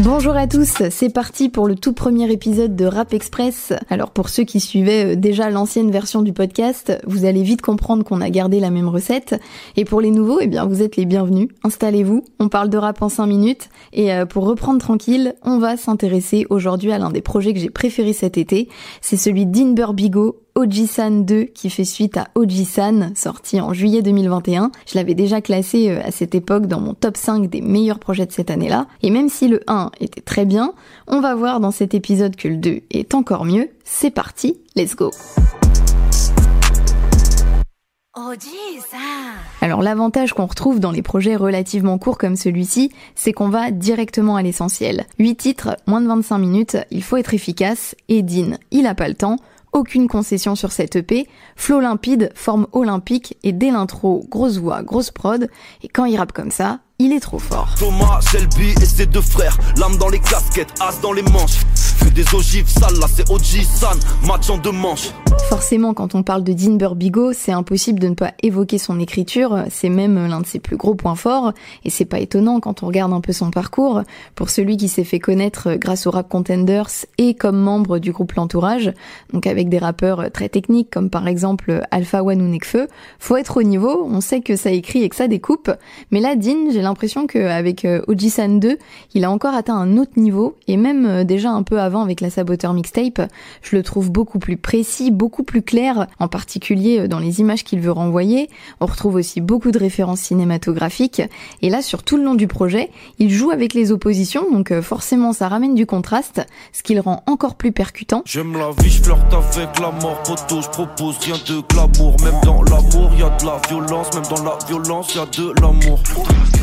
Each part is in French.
Bonjour à tous, c'est parti pour le tout premier épisode de Rap Express. Alors pour ceux qui suivaient euh, déjà l'ancienne version du podcast, vous allez vite comprendre qu'on a gardé la même recette. Et pour les nouveaux, eh bien vous êtes les bienvenus. Installez-vous, on parle de rap en 5 minutes. Et euh, pour reprendre tranquille, on va s'intéresser aujourd'hui à l'un des projets que j'ai préféré cet été. C'est celui d'Inber Bigo, Ojisan 2 qui fait suite à Ojisan sorti en juillet 2021. Je l'avais déjà classé euh, à cette époque dans mon top 5 des meilleurs projets de cette année-là. Et même si le 1 était très bien, on va voir dans cet épisode que le 2 est encore mieux. C'est parti, let's go. Alors l'avantage qu'on retrouve dans les projets relativement courts comme celui-ci, c'est qu'on va directement à l'essentiel. 8 titres, moins de 25 minutes, il faut être efficace, et Dean, il a pas le temps, aucune concession sur cette EP, flow limpide, forme olympique et dès l'intro, grosse voix, grosse prod, et quand il rappe comme ça, il est trop fort. Thomas, Shelby et ses deux frères, l'âme dans les casquettes, as dans les manches. Des ogives sales, là c'est OG San, match en deux manches. Forcément, quand on parle de Dean Burbigo, c'est impossible de ne pas évoquer son écriture, c'est même l'un de ses plus gros points forts, et c'est pas étonnant quand on regarde un peu son parcours. Pour celui qui s'est fait connaître grâce au Rap Contenders et comme membre du groupe L'Entourage, donc avec des rappeurs très techniques comme par exemple Alpha One ou Nekfeu, faut être au niveau, on sait que ça écrit et que ça découpe, mais là Dean, j'ai l'impression qu'avec euh, Ojisan 2, il a encore atteint un autre niveau, et même euh, déjà un peu avant avec la Saboteur Mixtape, je le trouve beaucoup plus précis, beaucoup plus clair, en particulier euh, dans les images qu'il veut renvoyer. On retrouve aussi beaucoup de références cinématographiques, et là sur tout le long du projet, il joue avec les oppositions, donc forcément ça ramène du contraste, ce qui le rend encore plus percutant. J'aime la vie, je flirte avec la mort, je propose rien de glamour, même dans l'amour, y a de la violence, même dans la violence, y de l'amour.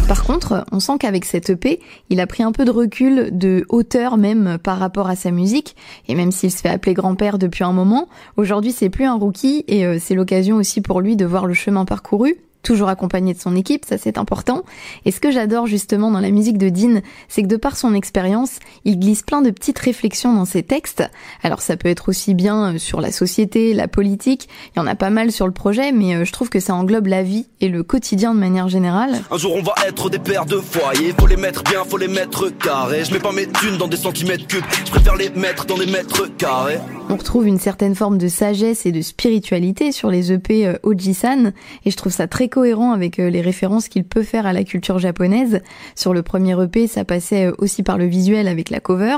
Par contre, on sent qu'avec cette EP, il a pris un peu de recul, de hauteur même par rapport à sa musique, et même s'il se fait appeler grand-père depuis un moment, aujourd'hui c'est plus un rookie, et euh, c'est l'occasion aussi pour lui de voir le chemin parcouru, toujours accompagné de son équipe, ça c'est important. Et ce que j'adore justement dans la musique de Dean, c'est que de par son expérience, il glisse plein de petites réflexions dans ses textes. Alors ça peut être aussi bien euh, sur la société, la politique, il y en a pas mal sur le projet, mais euh, je trouve que ça englobe la vie et le quotidien de manière générale. Un jour on va être des pères de foyer, faut les mettre bien, faut les mettre carrés. Je mets pas mes thunes dans des centimètres cubes, je préfère les mettre dans des mètres carrés. On retrouve une certaine forme de sagesse et de spiritualité sur les EP euh, Ojisan, et je trouve ça très cohérent avec euh, les références qu'il peut faire à la culture japonaise. Sur le premier EP, ça passait euh, aussi par le visuel avec la cover.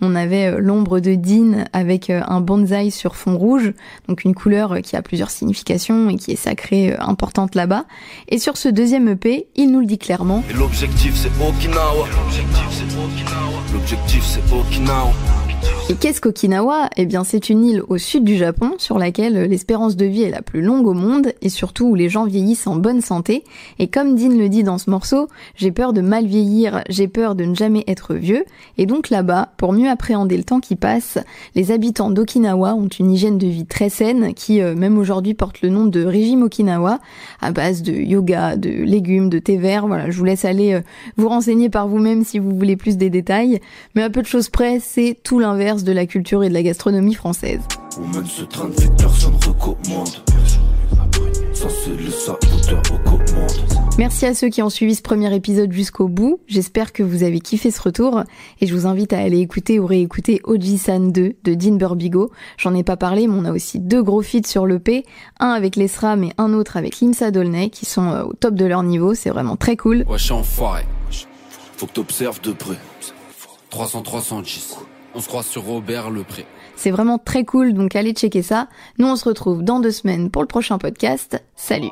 On avait l'ombre de Dean avec un bonsaï sur fond rouge, donc une couleur qui a plusieurs significations et qui est sacrée, importante là-bas. Et sur ce deuxième EP, il nous le dit clairement. L'objectif c'est Okinawa. L'objectif c'est Okinawa. L'objectif c'est Okinawa. Et qu'est-ce qu'Okinawa? Eh bien, c'est une île au sud du Japon sur laquelle l'espérance de vie est la plus longue au monde et surtout où les gens vieillissent en bonne santé. Et comme Dean le dit dans ce morceau, j'ai peur de mal vieillir, j'ai peur de ne jamais être vieux. Et donc là-bas, pour mieux appréhender le temps qui passe, les habitants d'Okinawa ont une hygiène de vie très saine qui, euh, même aujourd'hui, porte le nom de régime Okinawa à base de yoga, de légumes, de thé vert. Voilà, je vous laisse aller euh, vous renseigner par vous-même si vous voulez plus des détails. Mais à peu de choses près, c'est tout l'inverse de la culture et de la gastronomie française. Merci à ceux qui ont suivi ce premier épisode jusqu'au bout. J'espère que vous avez kiffé ce retour et je vous invite à aller écouter ou réécouter Oji-san 2 de Dean Burbigo. J'en ai pas parlé, mais on a aussi deux gros feats sur l'EP, un avec les SRAM et un autre avec Limsa Dolnay qui sont euh, au top de leur niveau. C'est vraiment très cool. Ouais, je suis enfoiré. Faut que t'observes de près. 300 310. On se croise sur Robert Lepré. C'est vraiment très cool, donc allez checker ça. Nous, on se retrouve dans deux semaines pour le prochain podcast. Salut